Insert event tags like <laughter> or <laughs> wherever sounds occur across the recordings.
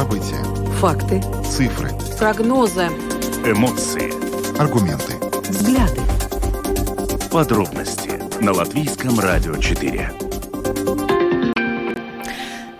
События. Факты. Цифры. Прогнозы. Эмоции. Аргументы. Взгляды. Подробности на Латвийском радио 4.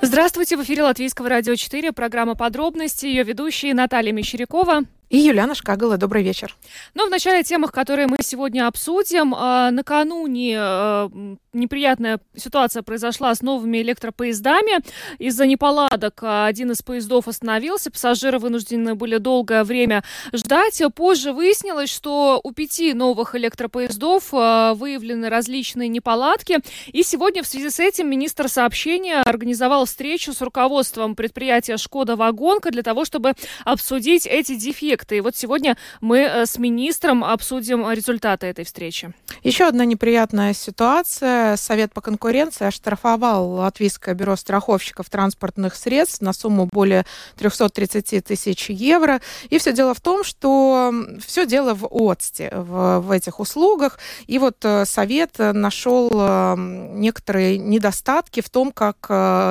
Здравствуйте, в эфире Латвийского радио 4, программа «Подробности», ее ведущие Наталья Мещерякова и Юлиана Шкагала. Добрый вечер. Ну, в начале темах, которые мы сегодня обсудим. А, накануне а, неприятная ситуация произошла с новыми электропоездами. Из-за неполадок один из поездов остановился, пассажиры вынуждены были долгое время ждать. Позже выяснилось, что у пяти новых электропоездов а, выявлены различные неполадки. И сегодня в связи с этим министр сообщения организовал встречу с руководством предприятия «Шкода Вагонка» для того, чтобы обсудить эти дефекты проекты. И вот сегодня мы э, с министром обсудим результаты этой встречи. Еще одна неприятная ситуация. Совет по конкуренции оштрафовал Латвийское бюро страховщиков транспортных средств на сумму более 330 тысяч евро. И все дело в том, что все дело в ОЦТе, в, в этих услугах. И вот э, Совет нашел э, некоторые недостатки в том, как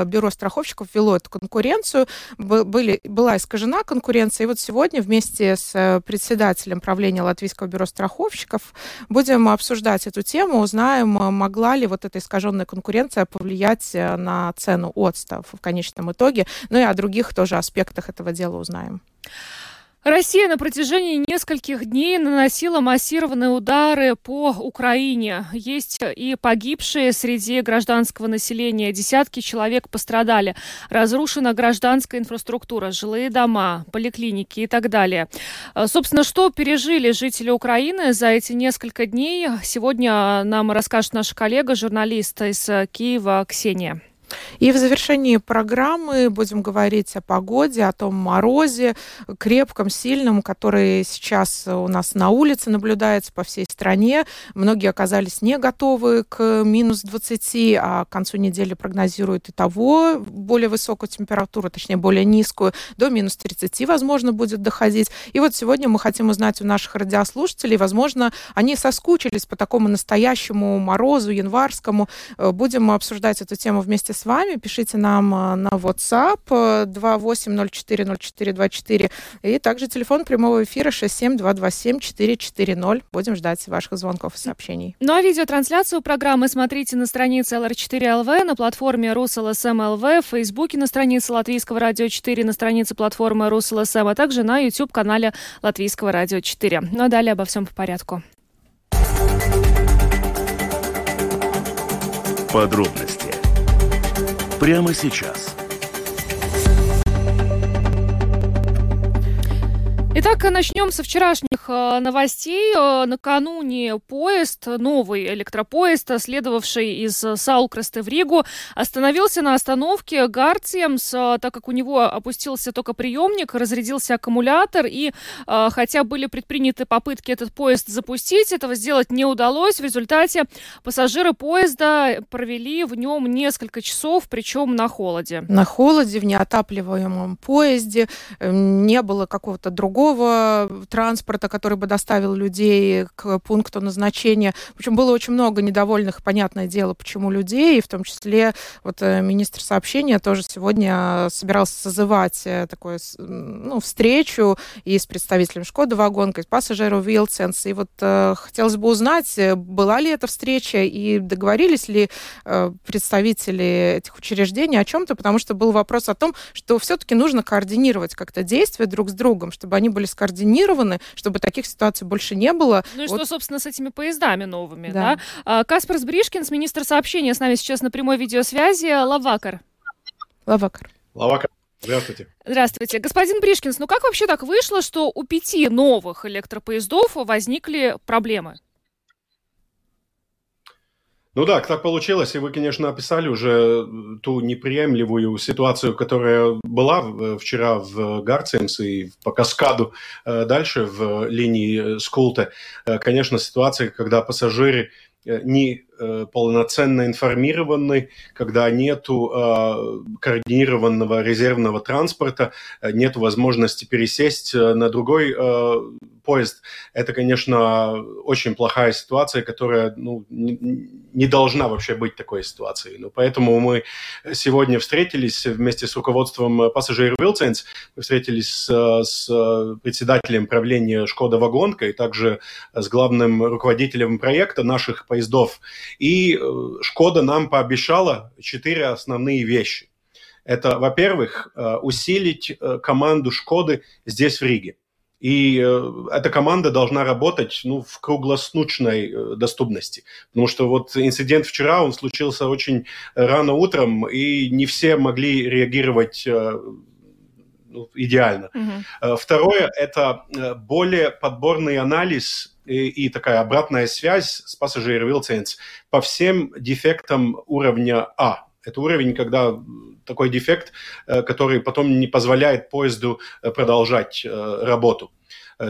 бюро страховщиков вело эту конкуренцию. Были, была искажена конкуренция. И вот сегодня вместе вместе с э, председателем правления Латвийского бюро страховщиков будем обсуждать эту тему, узнаем, э, могла ли вот эта искаженная конкуренция повлиять э, на цену отстав в конечном итоге, ну и о других тоже аспектах этого дела узнаем. Россия на протяжении нескольких дней наносила массированные удары по Украине. Есть и погибшие среди гражданского населения. Десятки человек пострадали. Разрушена гражданская инфраструктура, жилые дома, поликлиники и так далее. А, собственно, что пережили жители Украины за эти несколько дней, сегодня нам расскажет наша коллега, журналист из Киева Ксения. И в завершении программы будем говорить о погоде, о том морозе, крепком, сильном, который сейчас у нас на улице наблюдается по всей стране. Многие оказались не готовы к минус 20, а к концу недели прогнозируют и того более высокую температуру, точнее, более низкую, до минус 30, возможно, будет доходить. И вот сегодня мы хотим узнать у наших радиослушателей, возможно, они соскучились по такому настоящему морозу январскому. Будем обсуждать эту тему вместе с вами. Пишите нам э, на WhatsApp 28040424 э, и также телефон прямого эфира 67227-440. Будем ждать ваших звонков и сообщений. Ну а видеотрансляцию программы смотрите на странице LR4LV, на платформе RusLSM.LV, в Фейсбуке на странице Латвийского радио 4, на странице платформы RusLSM, а также на YouTube-канале Латвийского радио 4. Ну а далее обо всем по порядку. Подробности прямо сейчас. Итак, начнем со вчерашних э, новостей. Э, накануне поезд, новый электропоезд, следовавший из Саулкрасты в Ригу, остановился на остановке Гарциемс, э, так как у него опустился только приемник, разрядился аккумулятор, и хотя были предприняты попытки этот поезд запустить, этого сделать не удалось. В результате пассажиры поезда провели в нем несколько часов, причем на холоде. На холоде, в неотапливаемом поезде, не было какого-то другого транспорта, который бы доставил людей к пункту назначения. Причем было очень много недовольных, понятное дело, почему людей, и в том числе вот э, министр сообщения тоже сегодня собирался созывать э, такую ну, встречу и с представителем Шкода Вагонка, и с пассажиров Вилсенс. И вот э, хотелось бы узнать, э, была ли эта встреча и договорились ли э, представители этих учреждений о чем-то, потому что был вопрос о том, что все-таки нужно координировать как-то действия друг с другом, чтобы они были скоординированы, чтобы таких ситуаций больше не было. Ну и вот. что, собственно, с этими поездами новыми, да? да? А, Каспар Сбришкинс, министр сообщения, с нами сейчас на прямой видеосвязи. Лавакар. Лавакар. Лавакар. Здравствуйте. Здравствуйте. Господин Бришкинс, ну как вообще так вышло, что у пяти новых электропоездов возникли проблемы? Ну да, так получилось, и вы, конечно, описали уже ту неприемлемую ситуацию, которая была вчера в Гарцемс и по каскаду э, дальше в линии. Э, конечно, ситуация, когда пассажиры э, не э, полноценно информированы, когда нету э, координированного резервного транспорта, э, нет возможности пересесть э, на другой э, поезд. Это, конечно, очень плохая ситуация, которая ну, не, не должна вообще быть такой ситуацией. Но поэтому мы сегодня встретились вместе с руководством пассажир Вилценс, встретились с, с председателем правления Шкода Вагонка и также с главным руководителем проекта наших поездов. И э, Шкода нам пообещала четыре основные вещи. Это, во-первых, э, усилить э, команду Шкоды здесь, в Риге. И эта команда должна работать ну, в круглосуточной э, доступности. Потому что вот инцидент вчера, он случился очень рано утром, и не все могли реагировать ну, идеально. Mm-hmm. Второе – это более подборный анализ и, и такая обратная связь с пассажир Wilsons по всем дефектам уровня А. Это уровень, когда такой дефект, э, который потом не позволяет поезду э, продолжать э, работу.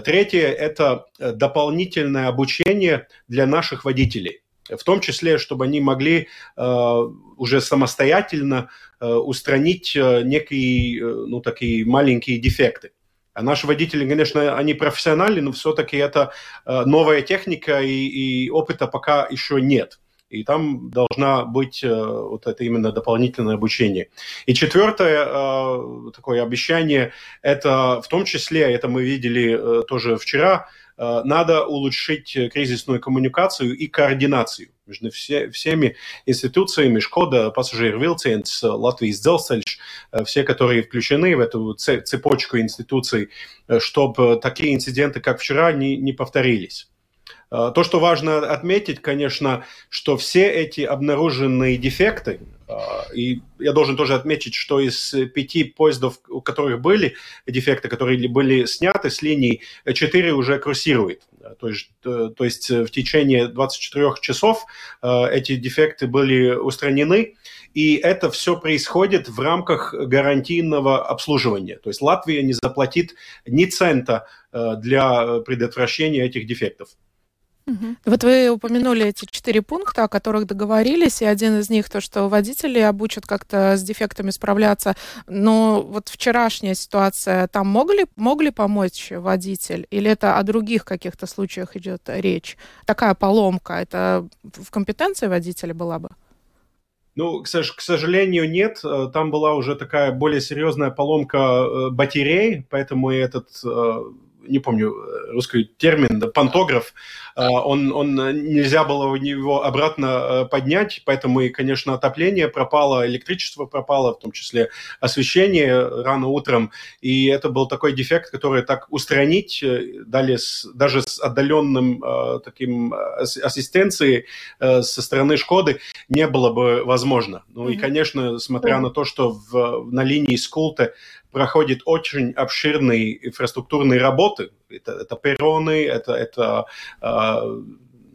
Третье – это дополнительное обучение для наших водителей в том числе, чтобы они могли уже самостоятельно устранить некие, ну, такие маленькие дефекты. А наши водители, конечно, они профессиональны, но все-таки это новая техника и, и опыта пока еще нет и там должна быть э, вот это именно дополнительное обучение. И четвертое э, такое обещание, это в том числе, это мы видели э, тоже вчера, надо улучшить кризисную коммуникацию и координацию между все, всеми институциями, Шкода, Пассажир Вилценс, Латвийс Дzelceļš, все, которые включены в эту цепочку институций, чтобы такие инциденты, как вчера, не, не повторились. Э, то, что важно отметить, конечно, что все эти обнаруженные дефекты, э, и я должен тоже отметить, что из пяти поездов, у которых были дефекты, которые были сняты с линий, четыре уже курсируют. То есть, э, то есть в течение 24 часов эти дефекты были устранены, и это все происходит в рамках гарантийного обслуживания. То есть Латвия не заплатит ни цента для предотвращения этих дефектов. Угу. Вот вы упомянули эти четыре пункта, о которых договорились, и один из них то, что водители обучат как-то с дефектами справляться. Но вот вчерашняя ситуация, там могли, могли помочь водитель? Или это о других каких-то случаях идет речь? Такая поломка, это в компетенции водителя была бы? Ну, к, сожалению, нет. Там была уже такая более серьезная поломка э, батарей, поэтому этот э, не помню э, русский термин, пантограф, э, он, он нельзя было его обратно э, поднять, поэтому и, конечно, отопление пропало, электричество пропало, в том числе освещение рано утром, и это был такой дефект, который так устранить дали с, даже с отдаленным таким ассистенцией со стороны Шкоды не было бы возможно. Ну mm-hmm. и, конечно, смотря mm-hmm. на то, что в, на линии Скулта проходит очень обширные инфраструктурные работы. Это, это перроны, это, это э,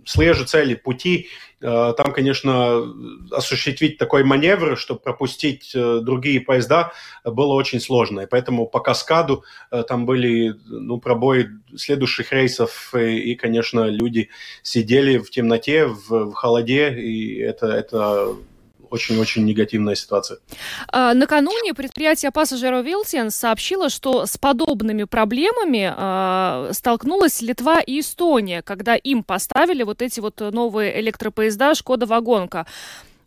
слежи цели, пути. Э, там, конечно, осуществить такой маневр, чтобы пропустить э, другие поезда, было очень сложно. И поэтому по каскаду э, там были ну, пробои следующих рейсов, и, и, конечно, люди сидели в темноте, в, в холоде, и это, это очень-очень негативная ситуация. А, накануне предприятие пассажиров Вилсен сообщило, что с подобными проблемами а, столкнулась Литва и Эстония, когда им поставили вот эти вот новые электропоезда «Шкода Вагонка».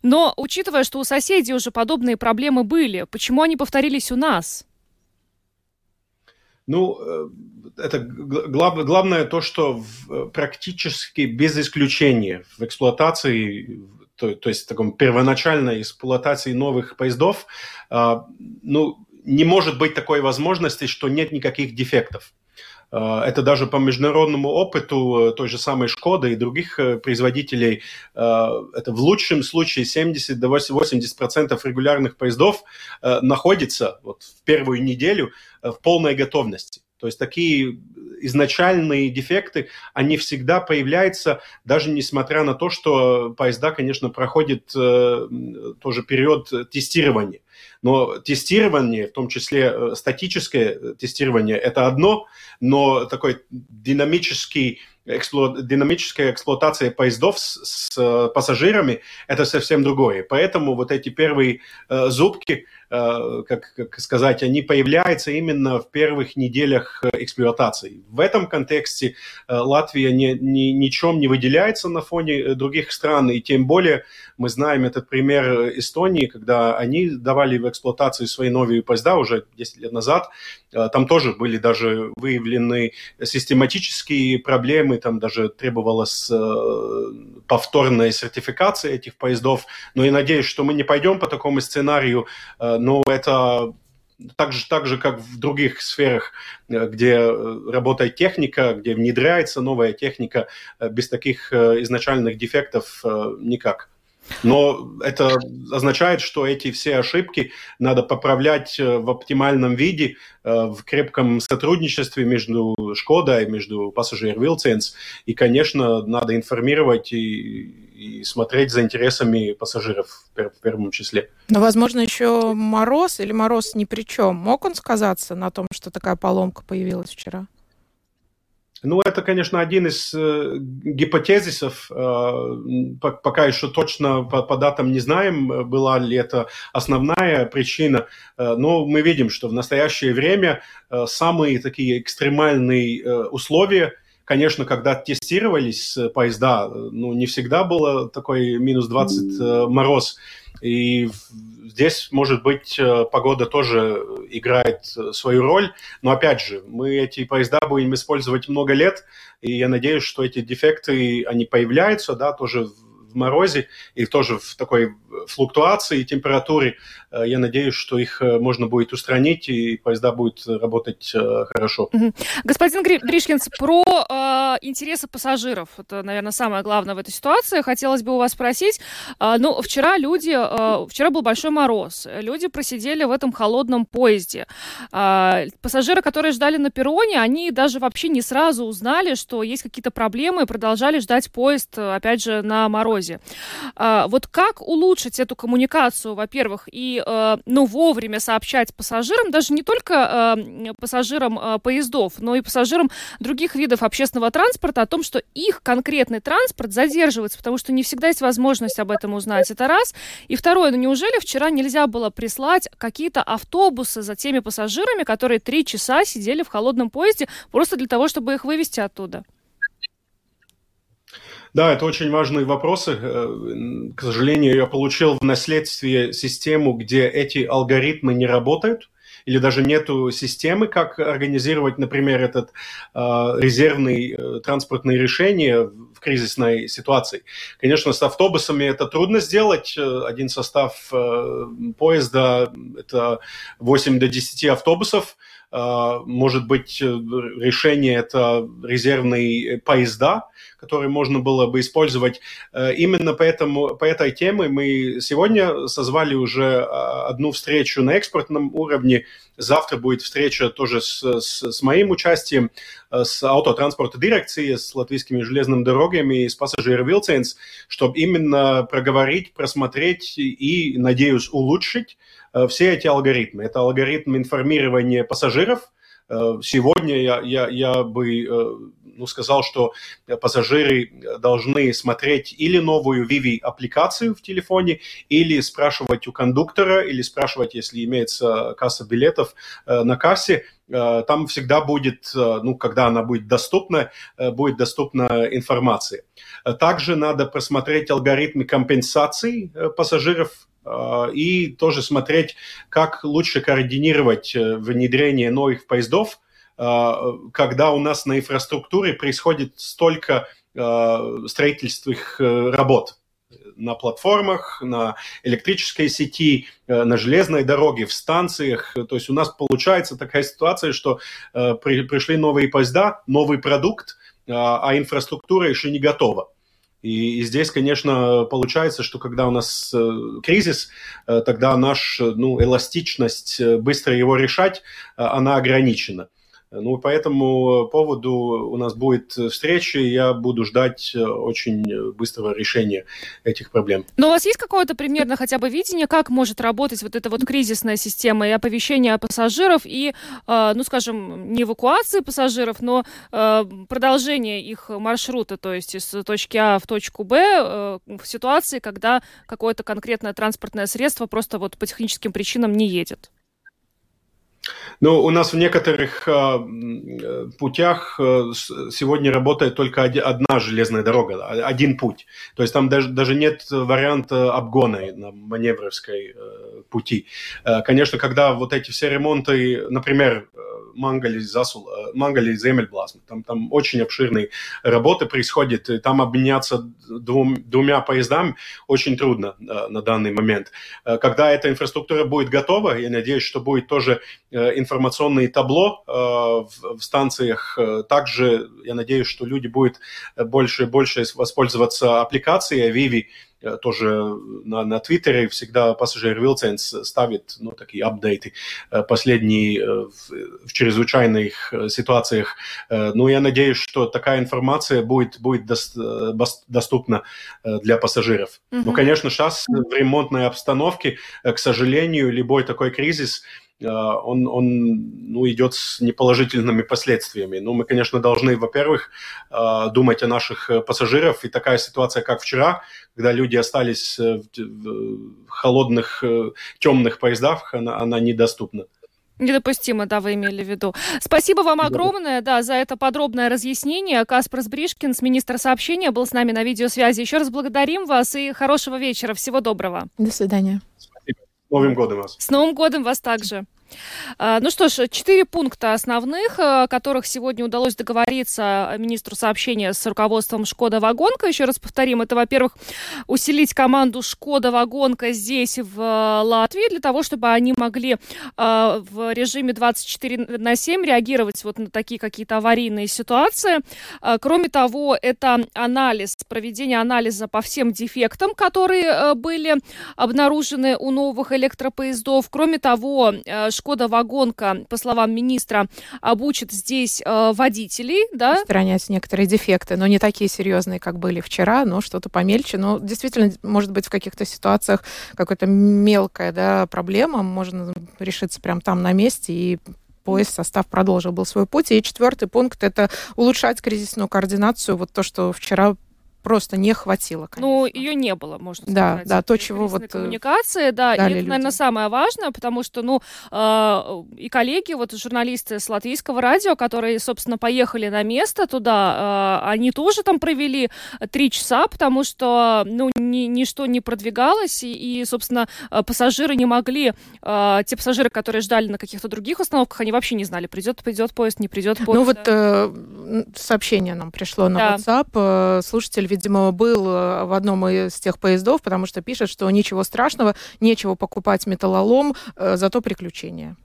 Но учитывая, что у соседей уже подобные проблемы были, почему они повторились у нас? Ну, э, это глав, главное то, что в, практически без исключения в эксплуатации то, то есть таком первоначальной эксплуатации новых поездов, э, ну, не может быть такой возможности, что нет никаких дефектов. А, это даже по международному опыту той же самой Шкоды и других э, производителей, а, это в лучшем случае 70 до 80 процентов регулярных поездов э, находится вот в первую неделю в полной готовности. То есть такие изначальные дефекты, они всегда появляются, даже несмотря на то, что поезда, конечно, проходят э, тоже период тестирования. Но тестирование, в том числе э, статическое тестирование, это одно, но такой динамический эксплу... динамическая эксплуатация поездов с, с пассажирами – это совсем другое. Поэтому вот эти первые э, зубки – Э, как, как сказать, они появляются именно в первых неделях э, эксплуатации. В этом контексте э, Латвия ни, ни, ничем не выделяется на фоне других стран, и тем более мы знаем этот пример Эстонии, когда они давали в эксплуатацию свои новые поезда уже 10 лет назад, там тоже были даже выявлены систематические проблемы, там даже требовалась повторная сертификация этих поездов, но я надеюсь, что мы не пойдем по такому сценарию но это так же, так же, как в других сферах, э, где э, работает техника, где внедряется новая техника, э, без таких изначальных дефектов никак. Но это означает, что эти все ошибки надо поправлять в оптимальном виде, в крепком сотрудничестве между Шкода и между Passenger Vilcens. И, конечно, надо информировать и и смотреть за интересами пассажиров в первом числе. Но, возможно, еще мороз или мороз ни при чем. Мог он сказаться на том, что такая поломка появилась вчера? Ну, это, конечно, один из э, гипотезисов. Э, пока еще точно по, по датам не знаем, была ли это основная причина. Э, но мы видим, что в настоящее время э, самые такие экстремальные э, условия – конечно, когда тестировались э, поезда, э, ну, не всегда было такой минус 20 э, мороз. И здесь, может быть, погода тоже играет свою роль. Но, опять же, мы эти поезда будем использовать много лет, и я надеюсь, что эти дефекты, они появляются, да, тоже в морозе и тоже в такой флуктуации температуры. Э, я надеюсь, что их э, можно будет устранить, и поезда будут работать э, хорошо. Господин Гришкинс, про э, интересы пассажиров. Это, наверное, самое главное в этой ситуации. Хотелось бы у вас спросить. Э, ну, вчера люди... Э, вчера был большой мороз. Люди просидели в этом холодном поезде. Э, пассажиры, которые ждали на перроне, они даже вообще не сразу узнали, что есть какие-то проблемы, и продолжали ждать поезд, опять же, на морозе. Э, вот как улучшить эту коммуникацию, во-первых, и Э, ну, вовремя сообщать пассажирам, даже не только э, пассажирам э, поездов, но и пассажирам других видов общественного транспорта о том, что их конкретный транспорт задерживается, потому что не всегда есть возможность об этом узнать. Это раз. И второе, ну неужели вчера нельзя было прислать какие-то автобусы за теми пассажирами, которые три часа сидели в холодном поезде, просто для того, чтобы их вывести оттуда? Да, это очень важные вопросы. Э, к сожалению, я получил в наследствие систему, где эти алгоритмы не работают, или даже нету системы, как организировать, например, этот э, резервный э, транспортное решение в кризисной ситуации. Конечно, с автобусами это трудно сделать. Один состав поезда – это 8 до 10 автобусов. Может быть, решение – это резервные поезда – которые можно было бы использовать. Э, именно поэтому, по этой теме мы сегодня созвали уже а, одну встречу на экспортном уровне. Завтра будет встреча тоже с, с, с моим участием, э, с автотранспорта дирекции, с латвийскими железными дорогами и с пассажир Вилценс, чтобы именно проговорить, просмотреть и, надеюсь, улучшить э, все эти алгоритмы. Это алгоритм информирования пассажиров. Сегодня я, я, я бы ну, сказал, что пассажиры должны смотреть или новую Vivi аппликацию в телефоне, или спрашивать у кондуктора, или спрашивать, если имеется касса билетов э, на кассе, э, там всегда будет, э, ну, когда она будет доступна, будет доступна информация. Также надо просмотреть алгоритмы компенсации пассажиров и тоже смотреть, как лучше координировать внедрение новых поездов, когда у нас на инфраструктуре происходит столько а, строительственных э, работ на платформах, на электрической сети, э, на железной дороге, в станциях. То есть у нас получается такая ситуация, что э, при, пришли новые поезда, новый продукт, а инфраструктура еще не готова. И, здесь, конечно, получается, что когда у нас э, кризис, э, тогда наша ну, эластичность быстро его решать, э, она ограничена. Ну, по этому поводу у нас будет встреча, и я буду ждать очень быстрого решения этих проблем. Но у вас есть какое-то примерно хотя бы видение, как может работать вот эта вот кризисная система и оповещения пассажиров, и, ну, скажем, не эвакуации пассажиров, но продолжение их маршрута, то есть из точки А в точку Б в ситуации, когда какое-то конкретное транспортное средство просто вот по техническим причинам не едет? Ну, у нас в некоторых э, путях э, сегодня работает только од- одна железная дорога, один путь. То есть там даже, даже нет варианта обгона на маневровской э, пути. Э, конечно, когда вот эти все ремонты, например, Мангали, Засул, Мангали Земельблазм. Там, там очень обширные работы происходят, и там обменяться двум, двумя поездами очень трудно э, на данный момент. Э, когда эта инфраструктура будет готова, я надеюсь, что будет тоже э, информационное табло э, в, станциях. Э, также я надеюсь, что люди будут больше и больше воспользоваться аппликацией Vivi, Э, тоже на, на Твиттере всегда пассажир Вилценс ставит ну, такие апдейты э, последние э, в, в чрезвычайных ситуациях. Ну, я надеюсь, что такая информация будет, будет доступна для пассажиров. Mm-hmm. Ну, конечно, сейчас в ремонтной обстановке, к сожалению, любой такой кризис – он, он ну, идет с неположительными последствиями. Ну, мы, конечно, должны, во-первых, а, думать о наших э, пассажирах. И такая ситуация, как вчера, когда люди остались э, в холодных, э, темных поездах, она, она недоступна. Недопустимо, да, вы имели в виду. Спасибо вам огромное, да, за это подробное разъяснение. Каспар Бришкинс, министр сообщения, был с нами на видеосвязи. Еще раз благодарим вас и хорошего вечера. Всего доброго. До свидания. Новым годом вас. С Новым годом вас также. А, ну что ж, четыре пункта основных, о которых сегодня удалось договориться министру сообщения с руководством «Шкода Вагонка». Еще раз повторим, это, во-первых, усилить команду «Шкода Вагонка» здесь, в э, Латвии, для того, чтобы они могли а, в режиме 24 на 7 реагировать вот на такие какие-то аварийные ситуации. Кроме того, это анализ, проведение анализа по всем дефектам, которые э, были обнаружены у новых электропоездов. Кроме того, э, Шкода Вагонка, по словам министра, обучит здесь э, водителей, да? Устранять некоторые дефекты, но не такие серьезные, как были вчера, но что-то помельче. Но действительно, может быть, в каких-то ситуациях какая-то мелкая да, проблема можно решиться прямо там на месте и поезд, состав продолжил был свой путь. И четвертый пункт – это улучшать кризисную координацию. Вот то, что вчера просто не хватило, конечно. Ну, ее не было, можно сказать. Да, да, то, чего вот... Э, коммуникации, да, и это, люди. наверное, самое важное, потому что, ну, э, и коллеги, вот журналисты с латвийского радио, которые, собственно, поехали на место туда, э, они тоже там провели три часа, потому что, ну, ни, ничто не продвигалось, и, и, собственно, э, пассажиры не могли, э, те пассажиры, которые ждали на каких-то других остановках, они вообще не знали, придет, придет поезд, не придет поезд. Ну, вот э, сообщение нам пришло на да. WhatsApp, э, слушатель видимо, был э, в одном из тех поездов, потому что пишет, что ничего страшного, нечего покупать металлолом, э, зато приключения.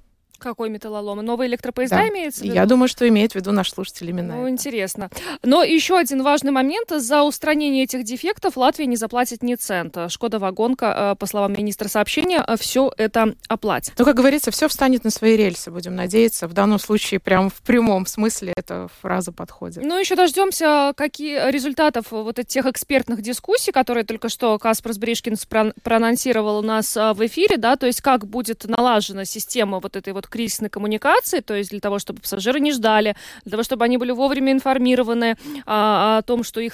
Какой металлолом? Новые электропоезда да. имеется в виду? Я думаю, что имеет в виду наш слушатель именно Ну, это. интересно. Но еще один важный момент. За устранение этих дефектов Латвия не заплатит ни цента. Шкода Вагонка, э, по словам министра сообщения, э, все это оплатит. Ну, как говорится, все встанет на свои рельсы, будем надеяться. В данном случае прям в прямом смысле эта фраза подходит. Ну, еще дождемся какие результатов вот этих экспертных дискуссий, которые только что Каспар Бришкинс проанонсировал у нас э, в эфире, да, то есть как будет налажена система вот этой вот кризисной коммуникации, то есть для того, чтобы пассажиры не ждали, для того, чтобы они были вовремя информированы а, о том, что их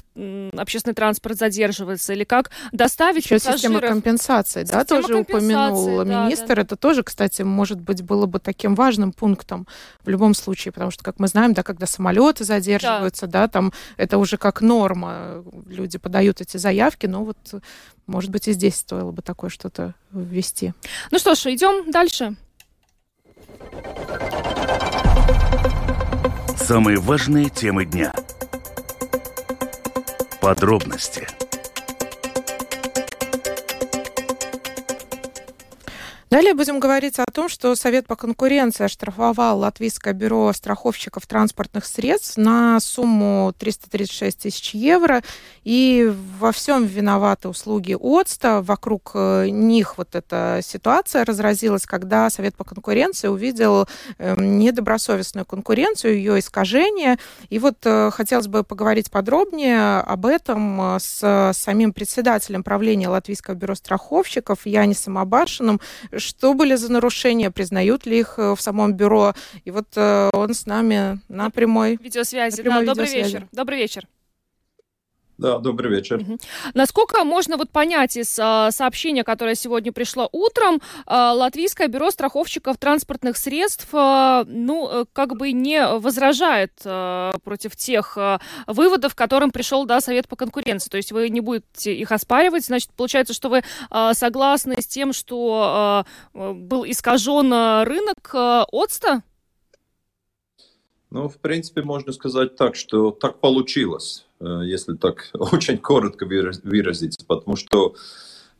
общественный транспорт задерживается, или как доставить Еще пассажиров. система компенсации, да, тоже компенсации, упомянул да, министр. Да. Это тоже, кстати, может быть, было бы таким важным пунктом в любом случае, потому что, как мы знаем, да, когда самолеты задерживаются, да, да там это уже как норма, люди подают эти заявки, но вот, может быть, и здесь стоило бы такое что-то ввести. Ну что ж, идем дальше. Самые важные темы дня. Подробности – Далее будем говорить о том, что Совет по конкуренции оштрафовал Латвийское бюро страховщиков транспортных средств на сумму 336 тысяч евро. И во всем виноваты услуги ОЦТа. Вокруг э, них вот эта ситуация разразилась, когда Совет по конкуренции увидел эм, недобросовестную конкуренцию, ее искажение. И вот э, хотелось бы поговорить подробнее об этом э, с самим председателем правления Латвийского бюро страховщиков Янисом Абаршиным, что были за нарушения, признают ли их э, в самом бюро. И вот э, он с нами на прямой видеосвязи. На прямой да, добрый вечер. Добрый вечер. Да, добрый вечер. Угу. Насколько можно вот понять из а, сообщения, которое сегодня пришло утром, а, Латвийское бюро страховщиков транспортных средств, а, ну, э, как бы не возражает а, против тех а, выводов, к которым пришел, да, Совет по конкуренции. То есть вы не будете их оспаривать, значит, получается, что вы а, согласны с тем, что а, был искажен рынок а, ОЦТа? Ну, в принципе, можно сказать так, что так получилось. Э, если так <laughs> очень коротко выразиться, потому что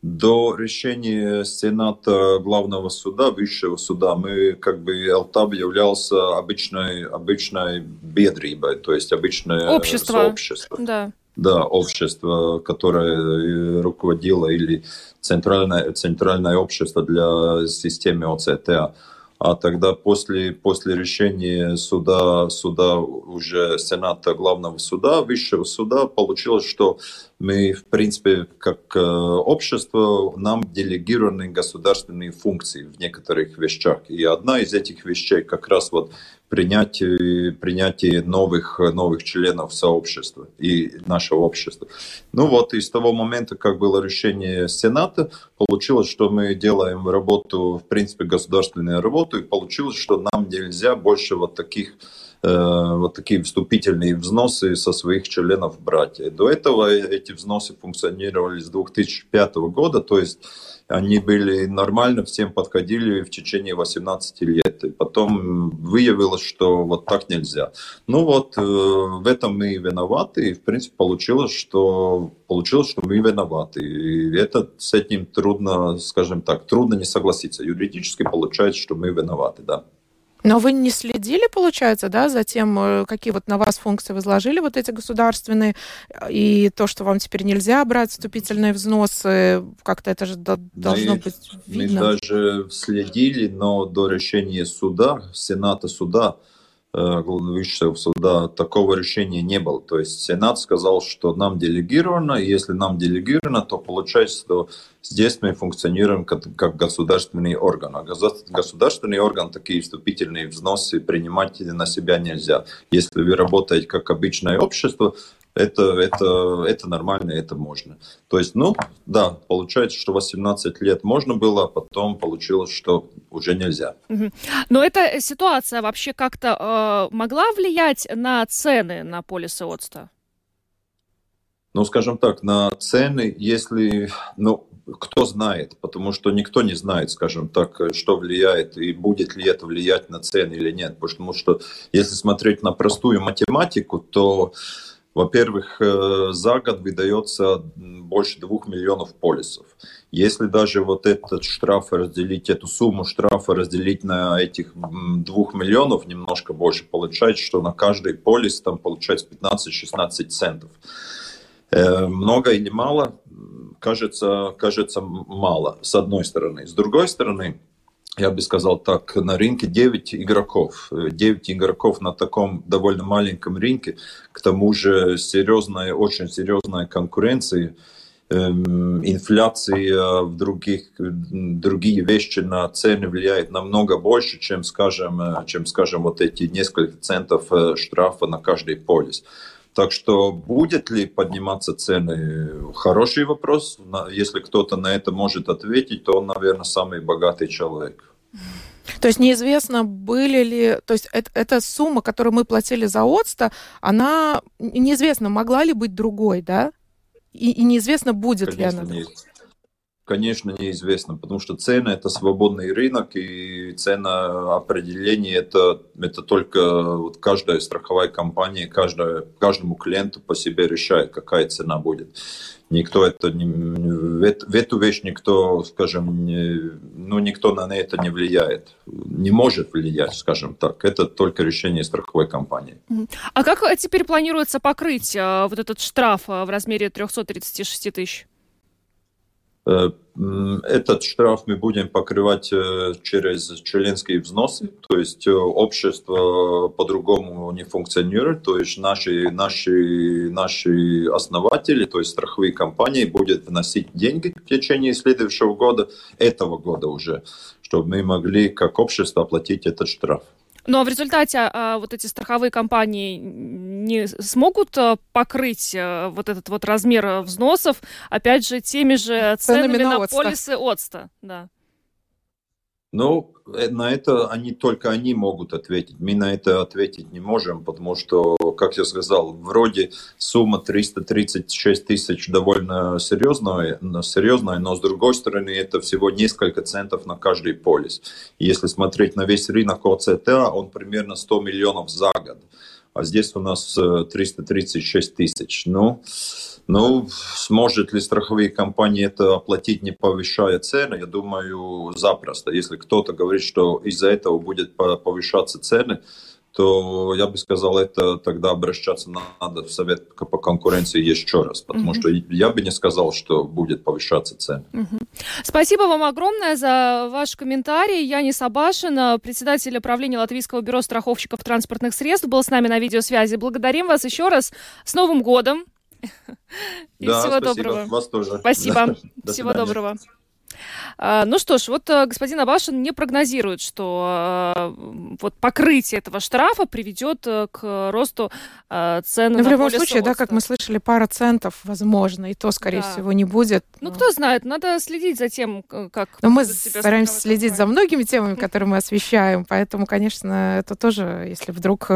до решения Сената главного суда, высшего суда, мы как бы Алтаб являлся обычной, обычной бедрибой, то есть обычное общество. сообщество. Да. Да, общество, которое руководило, или центральное, центральное общество для системы ОЦТА. А тогда после, после решения суда, суда уже Сената главного суда, высшего суда, получилось, что мы, в принципе, как э, общество, нам делегированы государственные функции в некоторых вещах. И одна из этих вещей как раз вот принятие, принятие новых, новых членов сообщества и нашего общества. Ну вот, и с того момента, как было решение Сената, получилось, что мы делаем работу, в принципе, государственную работу, и получилось, что нам нельзя больше вот таких вот такие вступительные взносы со своих членов брать. До этого эти взносы функционировали с 2005 года, то есть они были нормально, всем подходили в течение 18 лет. И потом выявилось, что вот так нельзя. Ну вот, э, в этом мы и виноваты. И, в принципе, получилось, что, получилось, что мы виноваты. И это с этим трудно, скажем так, трудно не согласиться. Юридически получается, что мы виноваты, да. Но вы не следили, получается, да, за тем, э, какие вот на вас функции возложили вот эти государственные, и то, что вам теперь нельзя брать вступительные взносы, как-то это же должно мы, быть видно. Мы даже следили, но до решения суда, Сената суда, Э, высшего суда такого решения не было. То есть Сенат сказал, что нам делегировано, и если нам делегировано, то получается, что здесь мы функционируем как, как государственный орган. А государственный орган такие вступительные взносы принимать на себя нельзя. Если вы работаете как обычное общество, это, это, это нормально, это можно. То есть, ну, да, получается, что 18 лет можно было, а потом получилось, что уже нельзя. Но эта ситуация вообще как-то э, могла влиять на цены на полисы ОЦТа? Ну, скажем так, на цены, если, ну, кто знает, потому что никто не знает, скажем так, что влияет и будет ли это влиять на цены или нет. Потому что если смотреть на простую математику, то во-первых, э, за год выдается больше двух миллионов полисов. Если даже вот этот штраф разделить, эту сумму штрафа разделить на этих двух миллионов, немножко больше, получается, что на каждый полис там получается 15-16 центов. Э, много или мало? Кажется, кажется мало, с одной стороны. С другой стороны, я бы сказал так, на рынке 9 игроков. 9 игроков на таком довольно маленьком рынке. К тому же серьезная, очень серьезная конкуренция. Эм, инфляция в других, другие вещи на цены влияет намного больше, чем, скажем, э, чем, скажем, вот эти несколько центов э, штрафа на каждый полис. Так что будет ли подниматься цены? Хороший вопрос. Если кто-то на это может ответить, то он, наверное, самый богатый человек. То есть неизвестно, были ли... То есть это, эта сумма, которую мы платили за ОЦТа, она... Неизвестно, могла ли быть другой, да? И, и неизвестно, будет Конечно, ли она. Не... конечно, неизвестно, потому что цены – это свободный рынок, и цена определения – это, это только вот каждая страховая компания, каждая, каждому клиенту по себе решает, какая цена будет. Никто это не, в, эту вещь никто, скажем, не, ну, никто на это не влияет, не может влиять, скажем так. Это только решение страховой компании. А как теперь планируется покрыть а, вот этот штраф а, в размере 336 тысяч? Э, этот штраф мы будем покрывать э, через членские взносы, то есть э, общество по-другому не функционирует, то есть наши, наши, наши основатели, то есть страховые компании будут вносить деньги в течение следующего года, этого года уже, чтобы мы могли как общество оплатить этот штраф. Но в результате а, вот эти страховые компании не смогут а, покрыть а, вот этот вот размер взносов, опять же, теми же ценами, ценами на полисы ОЦТа. Да. Ну, э, на это они только они могут ответить. Мы на это ответить не можем, потому что, как я сказал, вроде сумма 336 тысяч довольно серьезная, серьезная, но с другой стороны это всего несколько центов на каждый полис. Если смотреть на весь рынок ОЦТА, он примерно 100 миллионов за год. А здесь у нас 336 э, тысяч. Ну, ну, сможет ли страховые компании это оплатить, не повышая цены? Я думаю, запросто. Если кто-то говорит, что из-за этого будет повышаться цены, то я бы сказал, это тогда обращаться надо в Совет по конкуренции еще раз, потому uh-huh. что я бы не сказал, что будет повышаться цены. Uh-huh. Спасибо вам огромное за ваш комментарий. Яни Сабашин, председатель правления Латвийского бюро страховщиков транспортных средств, был с нами на видеосвязи. Благодарим вас еще раз. С Новым годом! <laughs> И да, всего спасибо. доброго. Вас тоже. Спасибо. Да. <laughs> Всего доброго. А, ну что ж, вот э, господин Абашин не прогнозирует, что э, вот покрытие этого штрафа приведет э, к росту цен ну, В любом случае, да, как мы слышали, пара центов, возможно, и то, скорее да. всего, не будет. Ну, кто знает, надо следить за тем, как... Но мы стараемся следить за многими темами, которые мы освещаем, поэтому, конечно, это тоже, если вдруг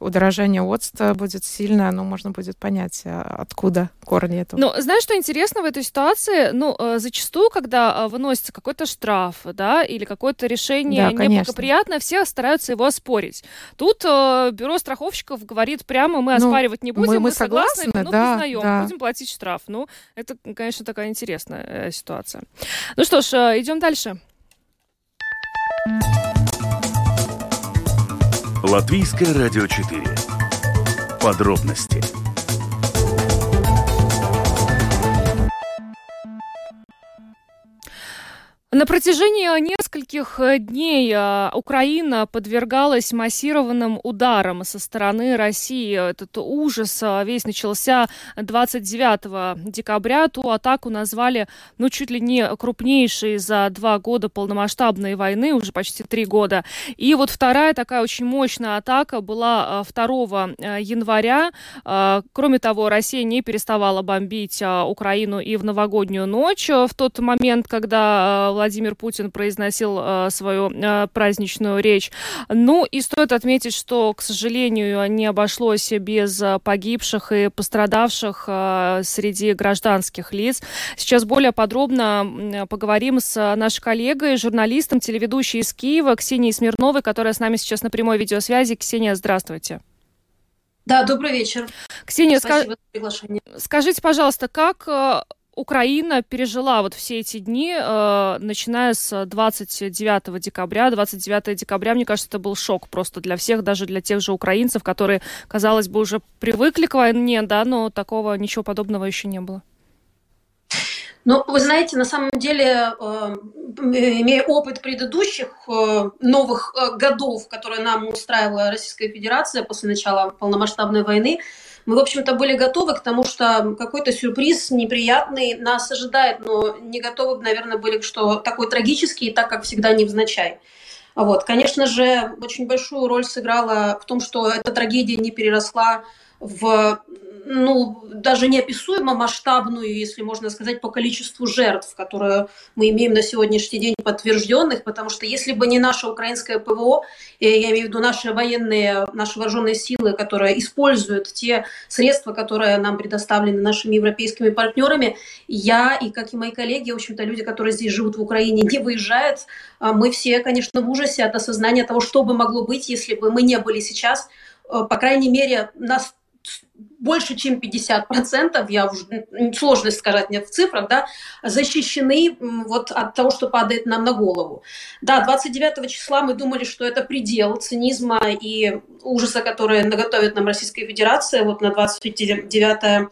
удорожание отста будет сильное, ну, можно будет понять, откуда корни этого. Ну, знаешь, что интересно в этой ситуации? Ну, зачастую, когда выносится какой-то штраф, да, или какое-то решение да, неблагоприятное, все стараются его оспорить. Тут э, бюро страховщиков говорит прямо, мы ну, оспаривать не будем, мы, мы согласны, согласны ну, да, признаем, да. будем платить штраф. Ну, это, конечно, такая интересная э, ситуация. Ну что ж, э, идем дальше. Латвийское радио 4. Подробности На протяжении нескольких э, дней э, Украина подвергалась массированным ударам со стороны России. Этот ужас э, весь начался 29 декабря. Ту атаку назвали, ну, чуть ли не крупнейшей за два года полномасштабной войны, уже почти три года. И вот вторая такая очень мощная атака была 2 января. Кроме того, Россия не переставала бомбить Украину и в новогоднюю ночь, в тот момент, когда Владимир Путин произносил э, свою э, праздничную речь. Ну и стоит отметить, что, к сожалению, не обошлось без э, погибших и пострадавших среди гражданских лиц. Сейчас более подробно поговорим с нашей коллегой, журналистом, телеведущей из Киева Ксенией Смирновой, которая с нами сейчас на прямой видеосвязи. Ксения, здравствуйте. Да, добрый вечер. Ксения, Спасибо ска... за приглашение. скажите, пожалуйста, как Украина пережила вот все эти дни, э, начиная с 29 декабря. 29 декабря, мне кажется, это был шок просто для всех, даже для тех же украинцев, которые, казалось бы, уже привыкли к войне, да, но такого ничего подобного еще не было. Ну, вы знаете, на самом деле, э, имея опыт предыдущих э, новых э, годов, которые нам устраивала Российская Федерация после начала полномасштабной войны, мы, в общем-то, были готовы к тому, что какой-то сюрприз неприятный нас ожидает, но не готовы, наверное, были, что такой трагический, так как всегда невзначай. Вот. Конечно же, очень большую роль сыграла в том, что эта трагедия не переросла в ну, даже неописуемо масштабную, если можно сказать, по количеству жертв, которые мы имеем на сегодняшний день подтвержденных, потому что если бы не наше украинское ПВО, я имею в виду наши военные, наши вооруженные силы, которые используют те средства, которые нам предоставлены нашими европейскими партнерами, я и, как и мои коллеги, в общем-то, люди, которые здесь живут в Украине, не выезжают, а мы все, конечно, в ужасе от осознания того, что бы могло быть, если бы мы не были сейчас э, по крайней мере, нас больше, чем 50%, я уже, сложно сказать мне в цифрах, да, защищены вот от того, что падает нам на голову. Да, 29 числа мы думали, что это предел цинизма и ужаса, который наготовит нам Российская Федерация. Вот на 29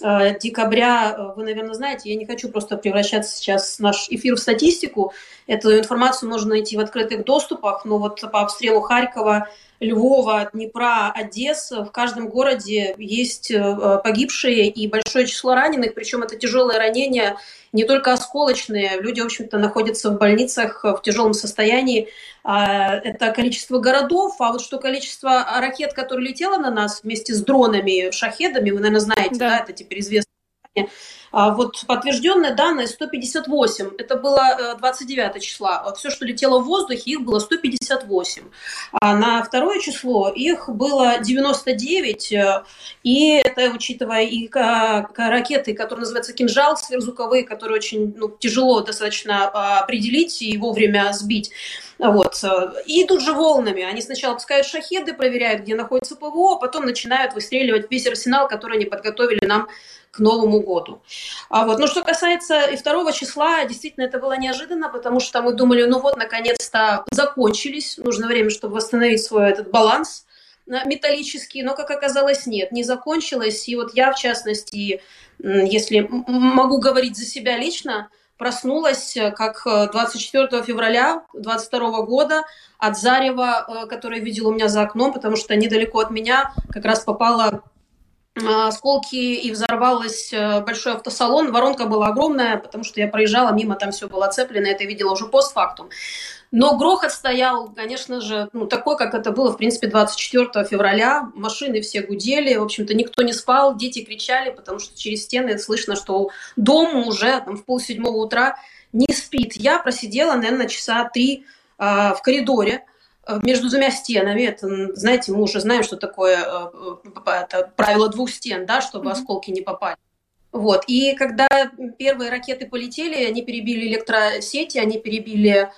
э, декабря, э, вы, наверное, знаете, я не хочу просто превращаться сейчас наш эфир в статистику. Эту информацию можно найти в открытых доступах, но вот по обстрелу Харькова Львова, Днепра, Одесса. В каждом городе есть э, погибшие и большое число раненых, причем это тяжелые ранения, не только осколочные. Люди, в общем-то, находятся в больницах в тяжелом состоянии. А, это количество городов, а вот что количество ракет, которые летело на нас вместе с дронами, шахедами, вы, наверное, знаете, да, да это теперь известно вот подтвержденные данные 158. Это было 29 э, числа. Все, что летело в воздухе, их было 158. А на второе число их было 99. Э, и это учитывая и ракеты, которые называются «Кинжал», сверхзвуковые, которые очень ну, тяжело достаточно а, определить и вовремя сбить. Вот. И тут же волнами. Они сначала пускают шахеды, проверяют, где находится ПВО, а потом начинают выстреливать весь арсенал, который они подготовили нам к Новому году. А вот, но что касается и второго числа, действительно, это было неожиданно, потому что мы думали, ну вот, наконец-то закончились, нужно время, чтобы восстановить свой этот баланс металлический, но, как оказалось, нет, не закончилось. И вот я, в частности, если могу говорить за себя лично, проснулась как 24 февраля 22 года от зарева, э, которое видела у меня за окном, потому что недалеко от меня как раз попала осколки и взорвалась э, большой автосалон. Воронка была огромная, потому что я проезжала мимо, там все было оцеплено, это видела уже постфактум. Но грохот стоял, конечно же, ну, такой, как это было, в принципе, 24 февраля. Машины все гудели, в общем-то, никто не спал, дети кричали, потому что через стены слышно, что дом уже там, в полседьмого утра не спит. Я просидела, наверное, часа три э, в коридоре, Э, между двумя стенами. Это, знаете, мы уже знаем, что такое э, это правило двух стен, да, чтобы осколки не попали. Вот. И когда первые ракеты полетели, они перебили электросети, они перебили э,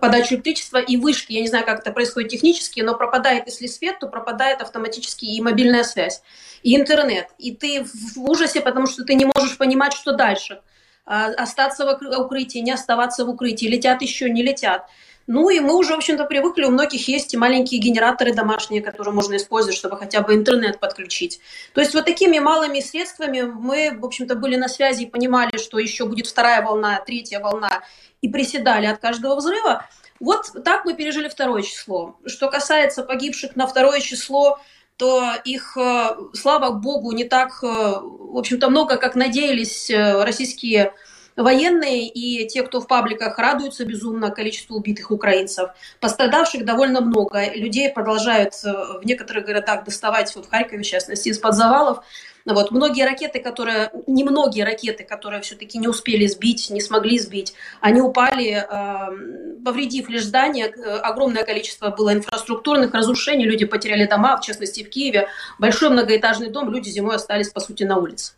подачу электричества и вышки. Я не знаю, как это происходит технически, но пропадает, если свет, то пропадает автоматически и мобильная связь, и интернет. И ты в ужасе, потому что ты не можешь понимать, что дальше. А, остаться в укрытии, не оставаться в укрытии, летят еще, не летят. Ну и мы уже, в общем-то, привыкли, у многих есть и маленькие генераторы домашние, которые можно использовать, чтобы хотя бы интернет подключить. То есть вот такими малыми средствами мы, в общем-то, были на связи и понимали, что еще будет вторая волна, третья волна, и приседали от каждого взрыва. Вот так мы пережили второе число. Что касается погибших на второе число, то их, э, слава богу, не так, э, в общем-то, много, как надеялись э, российские Военные и те, кто в пабликах радуются безумно количеству убитых украинцев. Пострадавших довольно много. Людей продолжают э, в некоторых городах доставать, вот в Харькове, в частности, из-под завалов. Вот. Многие ракеты, которые, немногие ракеты, которые все-таки не успели сбить, не смогли сбить, они упали, э, повредив лишь здание. Огромное количество было инфраструктурных разрушений, люди потеряли дома, в частности в Киеве. Большой многоэтажный дом, люди зимой остались, по сути, на улице.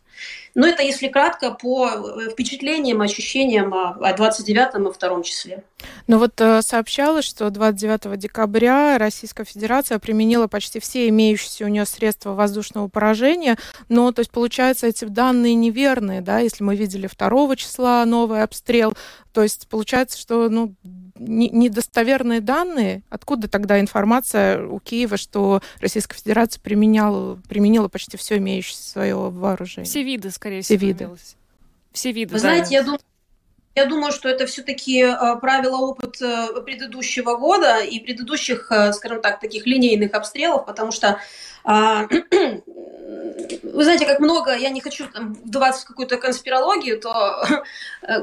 Но это если кратко по э, впечатлениям, ощущениям о 29 и 2 числе. Ну вот э, сообщалось, что 29 декабря Российская Федерация применила почти все имеющиеся у нее средства воздушного поражения, но то есть получается эти данные неверные, да, если мы видели 2 числа новый обстрел, то есть получается, что ну, недостоверные данные. Откуда тогда информация у Киева, что Российская Федерация применяла, применила почти все имеющееся свое вооружение? Все виды, скорее всего. Все виды. Все виды. Вы да. знаете, я думаю, я думаю, что это все-таки э, правило опыт э, предыдущего года и предыдущих, э, скажем так, таких линейных обстрелов, потому что <clears throat> вы знаете, как много, я не хочу там, вдаваться в какую-то конспирологию, то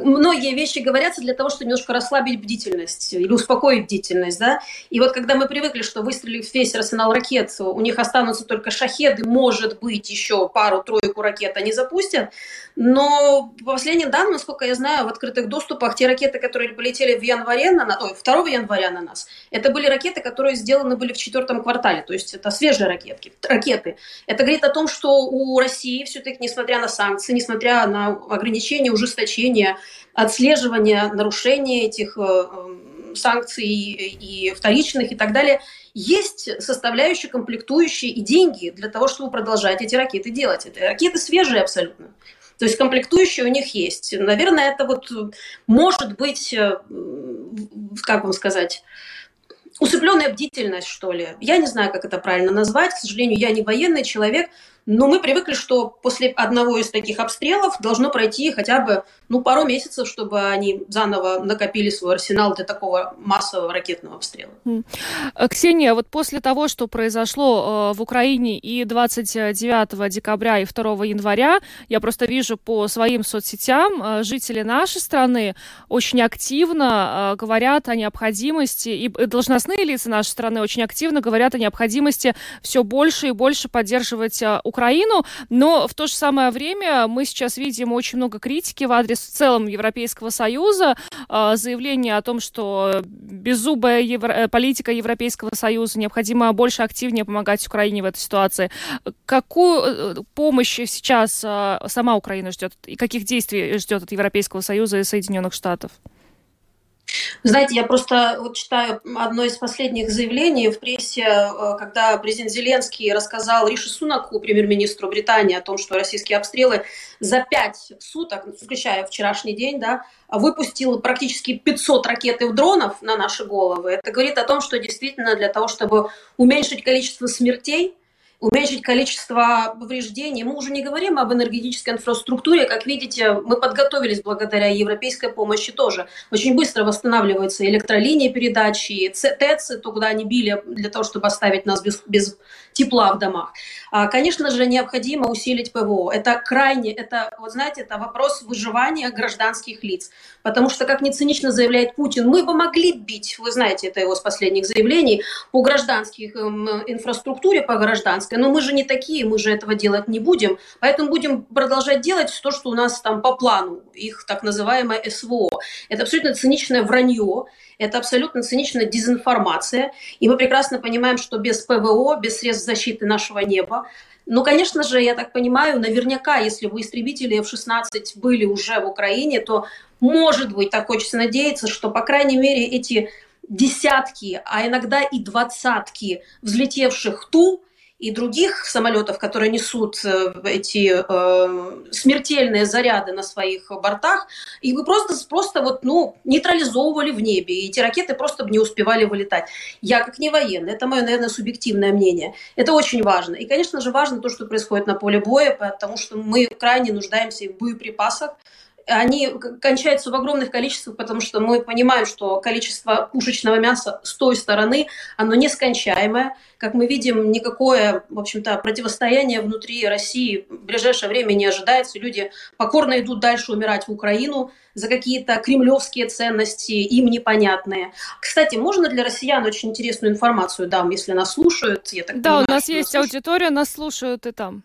многие вещи говорятся для того, чтобы немножко расслабить бдительность или успокоить бдительность, да. И вот когда мы привыкли, что выстрелив весь арсенал ракет, у них останутся только шахеды, может быть, еще пару-тройку ракет они запустят, но по последним данным, насколько я знаю, в открытых доступах те ракеты, которые полетели в январе на, ой, 2 января на нас, это были ракеты, которые сделаны были в четвертом квартале, то есть это свежие ракетки, ракеты. Это говорит о том, что у России все-таки, несмотря на санкции, несмотря на ограничения, ужесточения, отслеживания нарушения этих э, э, санкций и вторичных и так далее, есть составляющие, комплектующие и деньги для того, чтобы продолжать эти ракеты делать. Это ракеты свежие абсолютно. То есть комплектующие у них есть. Наверное, это вот может быть, э, как вам сказать, усыпленная бдительность, что ли. Я не знаю, как это правильно назвать. К сожалению, я не военный человек, но мы привыкли, что после одного из таких обстрелов должно пройти хотя бы ну, пару месяцев, чтобы они заново накопили свой арсенал для такого массового ракетного обстрела. Э, Ксения, вот после того, что произошло э, в Украине и 29 декабря и 2 января, я просто вижу по своим соцсетям, э, жители нашей страны очень активно говорят о необходимости, и должностные лица нашей страны очень активно говорят о необходимости все больше и больше поддерживать Украину Украину, но в то же самое время мы сейчас видим очень много критики в адрес в целом Европейского Союза, а, заявление о том, что беззубая евро... Э, политика Европейского Союза необходимо больше активнее помогать Украине в этой ситуации. Какую э, помощь сейчас а, сама Украина ждет и каких действий ждет от Европейского Союза и Соединенных Штатов? Знаете, я просто вот читаю одно из последних заявлений в прессе, э, когда президент Зеленский рассказал Риши Сунаку, премьер-министру Британии, о том, что российские обстрелы за пять суток, включая вчерашний день, да, выпустил практически 500 ракет дронов на наши головы. Это говорит о том, что действительно для того, чтобы уменьшить количество смертей, уменьшить количество повреждений. Мы уже не говорим об энергетической инфраструктуре. Как видите, мы подготовились благодаря европейской помощи тоже. Очень быстро восстанавливаются электролинии передачи, ТЭЦы, то, куда они били для того, чтобы оставить нас без, без тепла в домах. А, конечно же, необходимо усилить ПВО. Это крайне, это, вот знаете, это вопрос выживания гражданских лиц. Потому что, как не цинично заявляет Путин, мы бы могли бить, вы знаете, это его с последних заявлений, по гражданской эм, инфраструктуре, по гражданской, но мы же не такие, мы же этого делать не будем, поэтому будем продолжать делать то, что у нас там по плану, их так называемое СВО. Это абсолютно циничное вранье, это абсолютно циничная дезинформация. И мы прекрасно понимаем, что без ПВО, без средств защиты нашего неба, ну, конечно же, я так понимаю, наверняка, если бы истребители F-16 были уже в Украине, то, может быть, так хочется надеяться, что, по крайней мере, эти десятки, а иногда и двадцатки взлетевших Ту и других самолетов, которые несут э, эти э, смертельные заряды на своих бортах, их бы просто, просто вот, ну, нейтрализовывали в небе, и эти ракеты просто бы не успевали вылетать. Я как не военный, это мое, наверное, субъективное мнение. Это очень важно. И, конечно же, важно то, что происходит на поле боя, потому что мы крайне нуждаемся в боеприпасах, они кончаются в огромных количествах, потому что мы понимаем, что количество пушечного мяса с той стороны, оно нескончаемое. Как мы видим, никакое, в общем-то, противостояние внутри России в ближайшее время не ожидается. Люди покорно идут дальше умирать в Украину за какие-то кремлевские ценности, им непонятные. Кстати, можно для россиян очень интересную информацию дам, если нас слушают? Я так да, понимаю, у нас есть нас аудитория, нас слушают и там.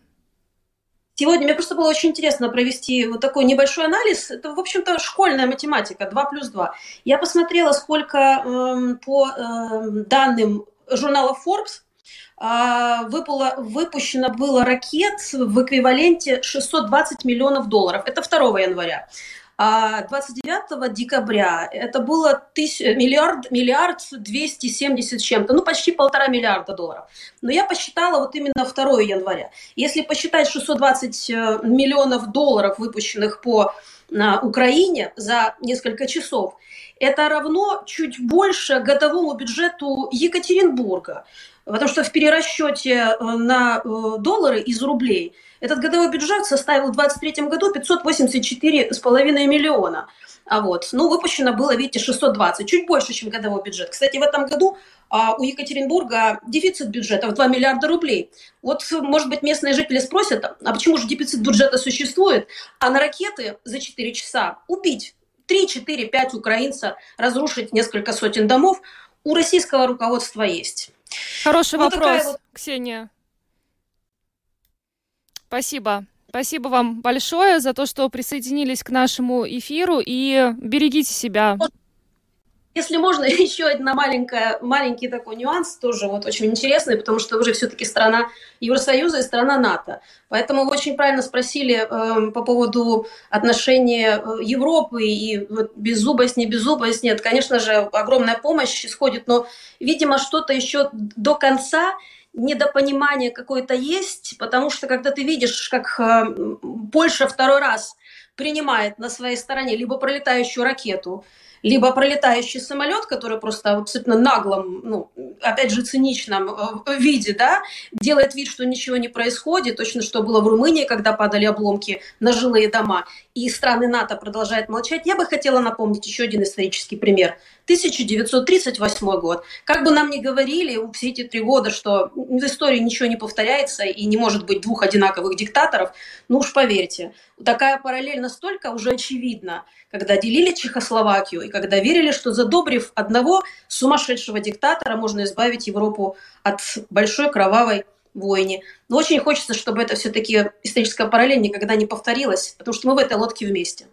Сегодня мне просто было очень интересно провести вот такой небольшой анализ. Это, в общем-то, школьная математика, 2 плюс 2. Я посмотрела, сколько э, по э, данным журнала Forbes э, выпало, выпущено было ракет в эквиваленте 620 миллионов долларов. Это 2 января. А 29 декабря это было тысяч, миллиард, миллиард 270 с чем-то, ну почти полтора миллиарда долларов. Но я посчитала вот именно 2 января. Если посчитать 620 э, миллионов долларов, выпущенных по на Украине за несколько часов, это равно чуть больше годовому бюджету Екатеринбурга. Потому что в перерасчете на доллары из рублей этот годовой бюджет составил в 2023 году 584,5 миллиона. А вот, ну, выпущено было, видите, 620, чуть больше, чем годовой бюджет. Кстати, в этом году а у Екатеринбурга дефицит бюджета в 2 миллиарда рублей. Вот, может быть, местные жители спросят, а почему же дефицит бюджета существует, а на ракеты за 4 часа убить 3, 4, 5 украинца, разрушить несколько сотен домов, у российского руководства есть. Хороший вот вопрос, вот... Ксения. Спасибо. Спасибо вам большое за то, что присоединились к нашему эфиру и берегите себя. Если можно, <laughs> еще одна маленькая, маленький такой нюанс, тоже вот очень интересный, потому что вы же все-таки страна Евросоюза и страна НАТО. Поэтому вы очень правильно спросили э, по поводу отношения э, Европы и вот беззубость, не беззубость. Нет, конечно же, огромная помощь исходит, но, видимо, что-то еще до конца недопонимание какое-то есть, потому что когда ты видишь, как э, Польша второй раз принимает на своей стороне либо пролетающую ракету, либо пролетающий самолет, который просто абсолютно наглом, ну, опять же, циничном э, виде, да, делает вид, что ничего не происходит, точно что было в Румынии, когда падали обломки на жилые дома, и страны НАТО продолжают молчать. Я бы хотела напомнить еще один исторический пример. 1938 год. Как бы нам ни говорили все эти три года, что в истории ничего не повторяется и не может быть двух одинаковых диктаторов, ну уж поверьте, такая параллель настолько уже очевидна, когда делили Чехословакию и когда верили, что задобрив одного сумасшедшего диктатора, можно избавить Европу от большой кровавой войне. Но очень хочется, чтобы это все-таки историческая параллель никогда не повторилась, потому что мы в этой лодке вместе.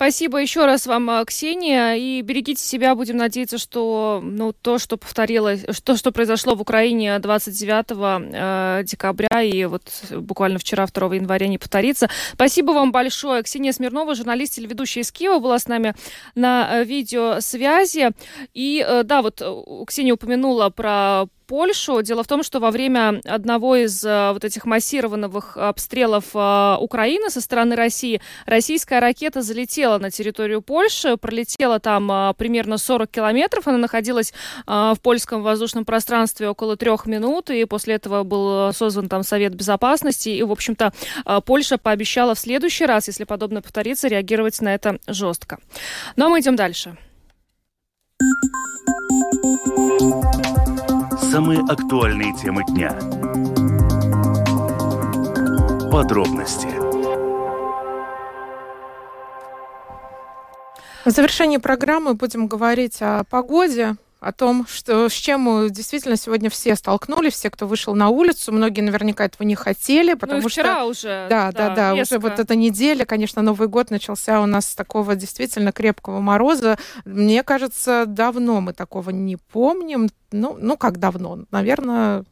Спасибо еще раз вам, э, Ксения, и берегите себя. Будем надеяться, что ну, то, что повторилось, то, что произошло в Украине 29 э, декабря и вот буквально вчера, 2 января, не повторится. Спасибо вам большое. Ксения Смирнова, журналист, телеведущая из Киева, была с нами на э, видеосвязи. И э, да, вот Ксения упомянула про Польшу. Дело в том, что во время одного из э, вот этих массированных обстрелов э, Украины со стороны России российская ракета залетела на территорию Польши, пролетела там э, примерно 40 километров. Она находилась в польском воздушном пространстве около трех минут, и после этого был создан там Совет Безопасности. И, в общем-то, Польша пообещала в следующий раз, если подобное повторится, реагировать на это жестко. Но мы идем дальше. Самые актуальные темы дня. Подробности. В завершении программы будем говорить о погоде о том, что, с чем мы действительно сегодня все столкнулись, все, кто вышел на улицу, многие наверняка этого не хотели, потому ну, вчера что... уже. Да, да, да, да уже вот эта неделя, конечно, Новый год начался у нас с такого действительно крепкого мороза. Мне кажется, давно мы такого не помним. Ну, ну как давно? Наверное,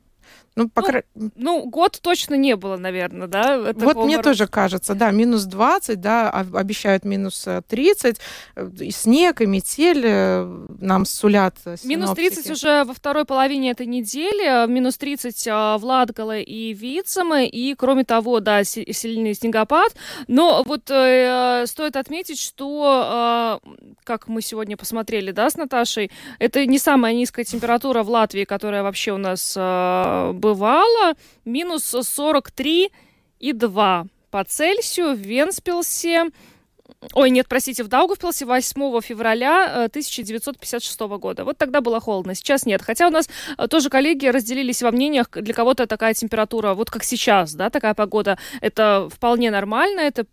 ну, по ну, ну, год точно не было, наверное, да? Вот мне тоже кажется, да, минус 20, да, обещают минус 30, э, и снег, и метель э, нам сулят синоптики. Минус 30 уже во второй половине этой недели, минус 30 в Латгале и Вицеме, и, кроме того, да, сильный снегопад. Но вот э, стоит отметить, что, э, как мы сегодня посмотрели, да, с Наташей, это не самая низкая температура в Латвии, которая вообще у нас э, бывало минус 43 и 2 по Цельсию в Венспилсе Ой, нет, простите, в Даугавпилсе 8 февраля 1956 э, года. Вот тогда было холодно, сейчас нет. Хотя у нас э, тоже коллеги разделились во мнениях, для кого-то такая температура, вот как сейчас, да, такая погода, это вполне нормально, это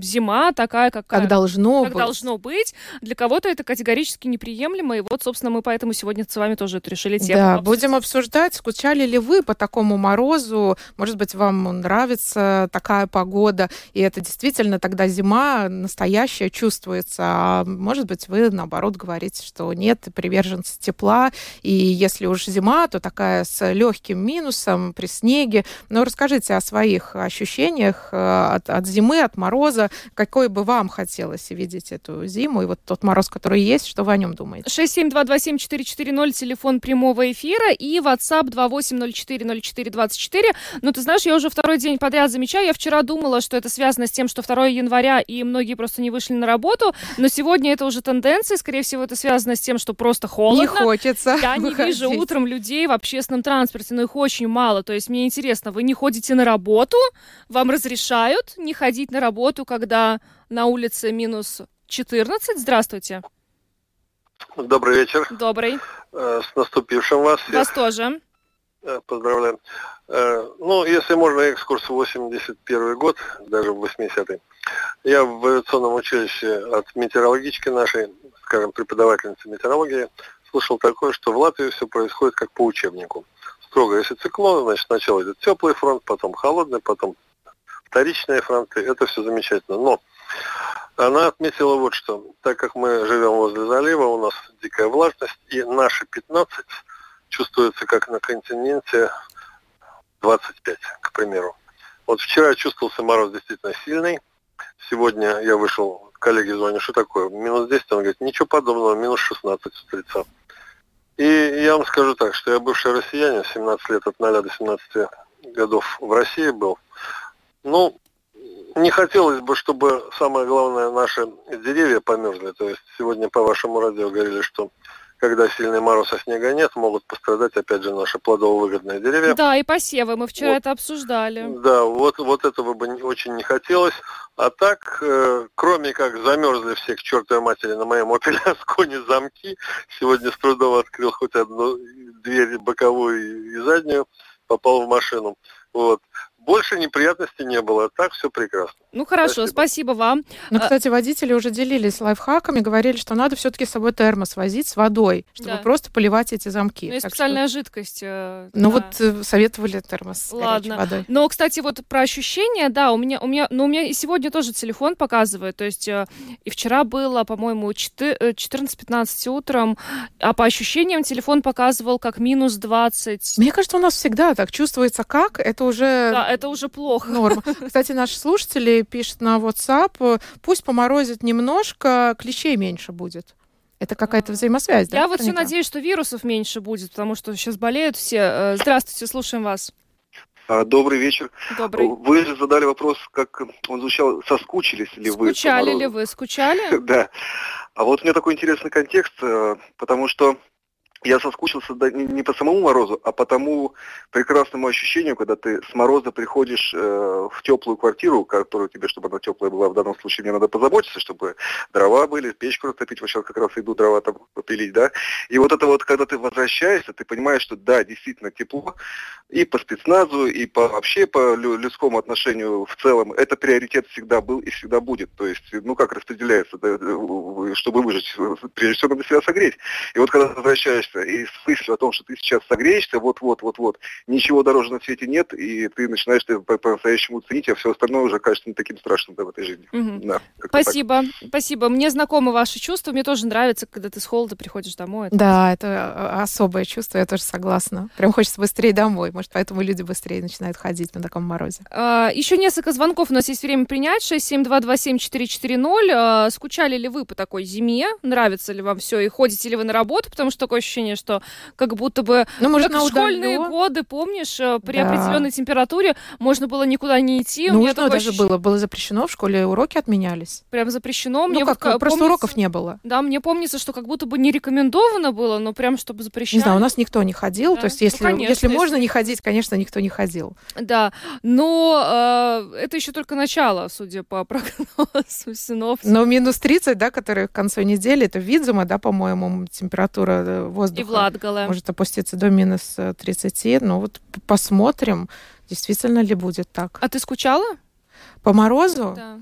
зима такая, как, как должно как быть. должно быть. Для кого-то это категорически неприемлемо, и вот, собственно, мы поэтому сегодня с вами тоже это решили тему Да, обсудить. будем обсуждать, скучали ли вы по такому морозу, может быть, вам нравится такая погода, и это действительно тогда зима настоящее чувствуется. А может быть, вы, наоборот, говорите, что нет, приверженцы тепла, и если уж зима, то такая с легким минусом при снеге. Но расскажите о своих ощущениях э, от, от зимы, от мороза. Какой бы вам хотелось видеть эту зиму, и вот тот мороз, который есть, что вы о нем думаете? 67227-440, телефон прямого эфира, и WhatsApp 28040424. Ну, ты знаешь, я уже второй день подряд замечаю, я вчера думала, что это связано с тем, что 2 января, и многие просто не вышли на работу. Но сегодня это уже тенденция, скорее всего, это связано с тем, что просто холодно. Не хочется Я не выходить. вижу утром людей в общественном транспорте, но их очень мало. То есть мне интересно, вы не ходите на работу, вам разрешают не ходить на работу, когда на улице минус 14? Здравствуйте. Добрый вечер. Добрый. Э, С наступившим вас. всех. Вас тоже. Э, Поздравляем. Э, Ну, если можно, экскурс в 81 год, даже в 80-й. Я в авиационном училище от метеорологички нашей, скажем, преподавательницы метеорологии, слышал такое, что в Латвии все происходит как по учебнику. Строго, если циклон, значит, сначала идет теплый фронт, потом холодный, потом вторичные фронты. Это все замечательно. Но она отметила вот что. Так как мы живем возле залива, у нас дикая влажность, и наши 15 чувствуется как на континенте 25, к примеру. Вот вчера чувствовался мороз действительно сильный. Сегодня я вышел, коллеги звонят, что такое? Минус 10, он говорит, ничего подобного, минус 16 с утреца. И я вам скажу так, что я бывший россиянин, 17 лет от 0 до 17 годов в России был. Ну, не хотелось бы, чтобы самое главное, наши деревья померзли. То есть сегодня по вашему радио говорили, что когда сильный мороз, а снега нет, могут пострадать, опять же, наши плодово-выгодные деревья. Да, и посевы. Мы вчера Вот. это обсуждали. Да, вот, вот этого бы не- очень не хотелось. А так, э, кроме как замерзли все к чертовой матери на моем Opel Ascona замки, сегодня с трудом открыл хоть одну дверь боковую и заднюю, попал в машину. Вот. Больше неприятностей не было, а так все прекрасно. Ну хорошо, Спасибо. спасибо вам. Ну, А- кстати, водители уже делились лайфхаками, говорили, что надо все-таки с собой термос возить с водой, чтобы Да. просто поливать эти замки. Ну, есть Так что- специальная жидкость. э, Ну да. вот э, советовали термос с Ладно. водой. Но, кстати, вот про ощущения, да, у меня, у меня, ну, у меня и сегодня тоже телефон показывает, то есть э, и вчера было, по-моему, четы- э, 14-15 утром, а по ощущениям телефон показывал как минус 20. Мне кажется, у нас всегда так чувствуется как, это уже Да, это уже плохо. норма. Кстати, наши слушатели пишут на WhatsApp, пусть поморозит немножко, клещей меньше будет. Это какая-то взаимосвязь, да? Я вот все надеюсь, что вирусов меньше будет, потому что сейчас болеют все. Э, Здравствуйте, слушаем вас. А, Добрый вечер. Добрый. Вы же задали вопрос, как он звучал, соскучились ли вы? Скучали ли вы? Скучали? <laughs> Да. А вот у меня такой интересный контекст, э, потому что я соскучился да, не не по самому морозу, а по тому прекрасному ощущению, когда ты с мороза приходишь э, в теплую квартиру, которую тебе, чтобы она теплая была, в данном случае мне надо позаботиться, чтобы дрова были, печку растопить, вот сейчас как раз иду дрова там попилить, да. И вот это вот, когда ты возвращаешься, ты понимаешь, что да, действительно тепло, и по спецназу, и по вообще по лю- людскому отношению в целом, это приоритет всегда был и всегда будет. То есть, ну как распределяется, да, э, чтобы выжить, э, прежде всего надо себя согреть. И вот когда ты возвращаешься и с мыслью о том, что ты сейчас согреешься, вот-вот, вот-вот, ничего дороже на свете нет, и ты начинаешь по-настоящему ценить, а все остальное уже кажется не таким страшным да, в этой жизни. Мгм. Да, как-то так. Спасибо, спасибо. Мне знакомы ваши чувства. Мне тоже нравится, когда ты с холода приходишь домой. Это- Да, это э, особое чувство, я тоже согласна. Прям хочется быстрее домой. Может, поэтому люди быстрее начинают ходить на таком морозе. А, Еще несколько звонков у нас есть время принять. 67227-440. А, Скучали ли вы по такой зиме? Нравится ли вам все? И ходите ли вы на работу? Потому что такое ощущение, что как будто бы Ну, может, как в школьные удалё- годы, помнишь, э, при Да. определенной температуре можно было никуда не идти. У меня такое даже ощущение- было. Было запрещено, в школе уроки отменялись. Прям запрещено. Ну, Мне как, вот просто помнится- уроков не было. Да, мне помнится, что как будто бы не рекомендовано было, но прям чтобы запрещать. Не знаю, у нас никто не ходил. Да. То есть, Ну, если, конечно, если если- можно не ходить, конечно, никто не ходил. Да, но э, это еще только начало, судя по <laughs> прогнозу синоптиков. Но минус 30, да, которые к концу недели, это Видзума, да, по-моему, температура э, воздуха И в Латгале. может опуститься до минус э, 30. Ну вот посмотрим, действительно ли будет так. А ты скучала? По морозу? Да.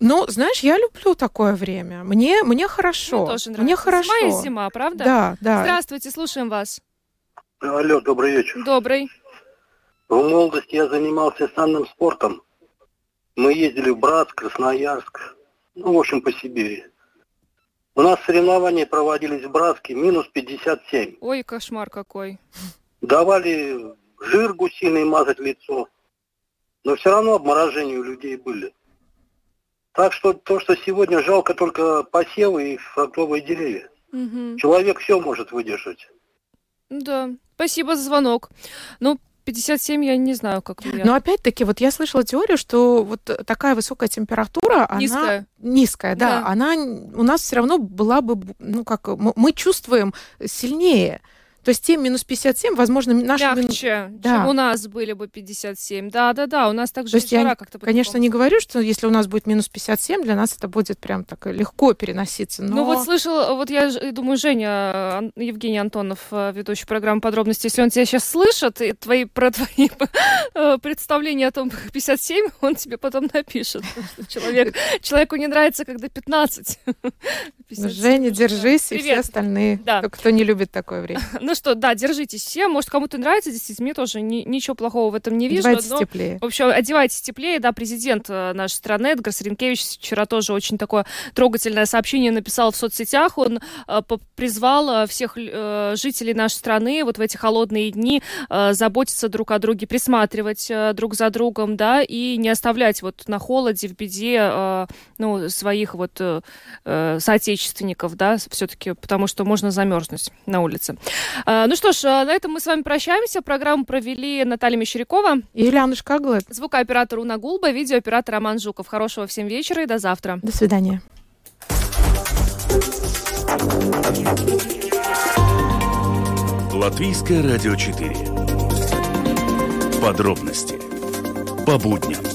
Ну, знаешь, я люблю такое время. Мне, мне хорошо. Мне тоже нравится. Мне хорошо. Зима и зима, правда? Да, да. Здравствуйте, слушаем вас. Алло, добрый вечер. Добрый. В молодости я занимался санным спортом. Мы ездили в Братск, Красноярск, ну, в общем, по Сибири. У нас соревнования проводились в Братске, минус 57. Ой, кошмар какой. Давали жир гусиный мазать лицо, но все равно обморожения у людей были. Так что то, что сегодня жалко только посевы и фруктовые деревья. Мгм. Человек все может выдержать. Да, спасибо за звонок. Ну, 57 я не знаю, как влияет. Но опять-таки, вот я слышала теорию, что вот такая высокая температура, Низкая. она низкая, да, Да. она у нас все равно была бы, ну как, мы чувствуем сильнее. То есть те минус 57, возможно, наши... мин- Мягче, Да. чем у нас были бы 57. Да-да-да, у нас также То есть я, как-то конечно, не говорю, что если у нас будет минус 57, для нас это будет прям так легко переноситься. Но... Ну вот слышал, вот я думаю, Женя, Евгений Антонов, э, ведущий программы «Подробности», если он тебя сейчас слышит, и твои, про твои <laughs> э, представления о том, как 57, он тебе потом напишет. Человек, <laughs> человеку не нравится, когда 15. 57. <laughs> Женя, держись, и все остальные, Да. кто не любит такое время. Ну что, да, держитесь все. Может, кому-то нравится, действительно, мне тоже ни- ничего плохого в этом не вижу. Одевайтесь но- теплее. В общем, одевайтесь теплее. Да, президент э, нашей страны Эдгар Саренкевич вчера тоже очень такое трогательное сообщение написал в соцсетях. Он э, призвал э, всех э, жителей нашей страны вот в эти холодные дни э, заботиться друг о друге, присматривать э, друг за другом, да, и не оставлять вот на холоде, в беде, э, ну, своих вот э, э, соотечественников, да, все-таки, потому что можно замерзнуть на улице. Э, Ну что ж, э, на этом мы с вами прощаемся. Программу провели Наталья Мещерякова. Юлиана Шкаглет. Звукооператор Уна Гулба, видеооператор Роман Жуков. Хорошего всем вечера и до завтра. До свидания. Латвийское радио 4. Подробности по будням.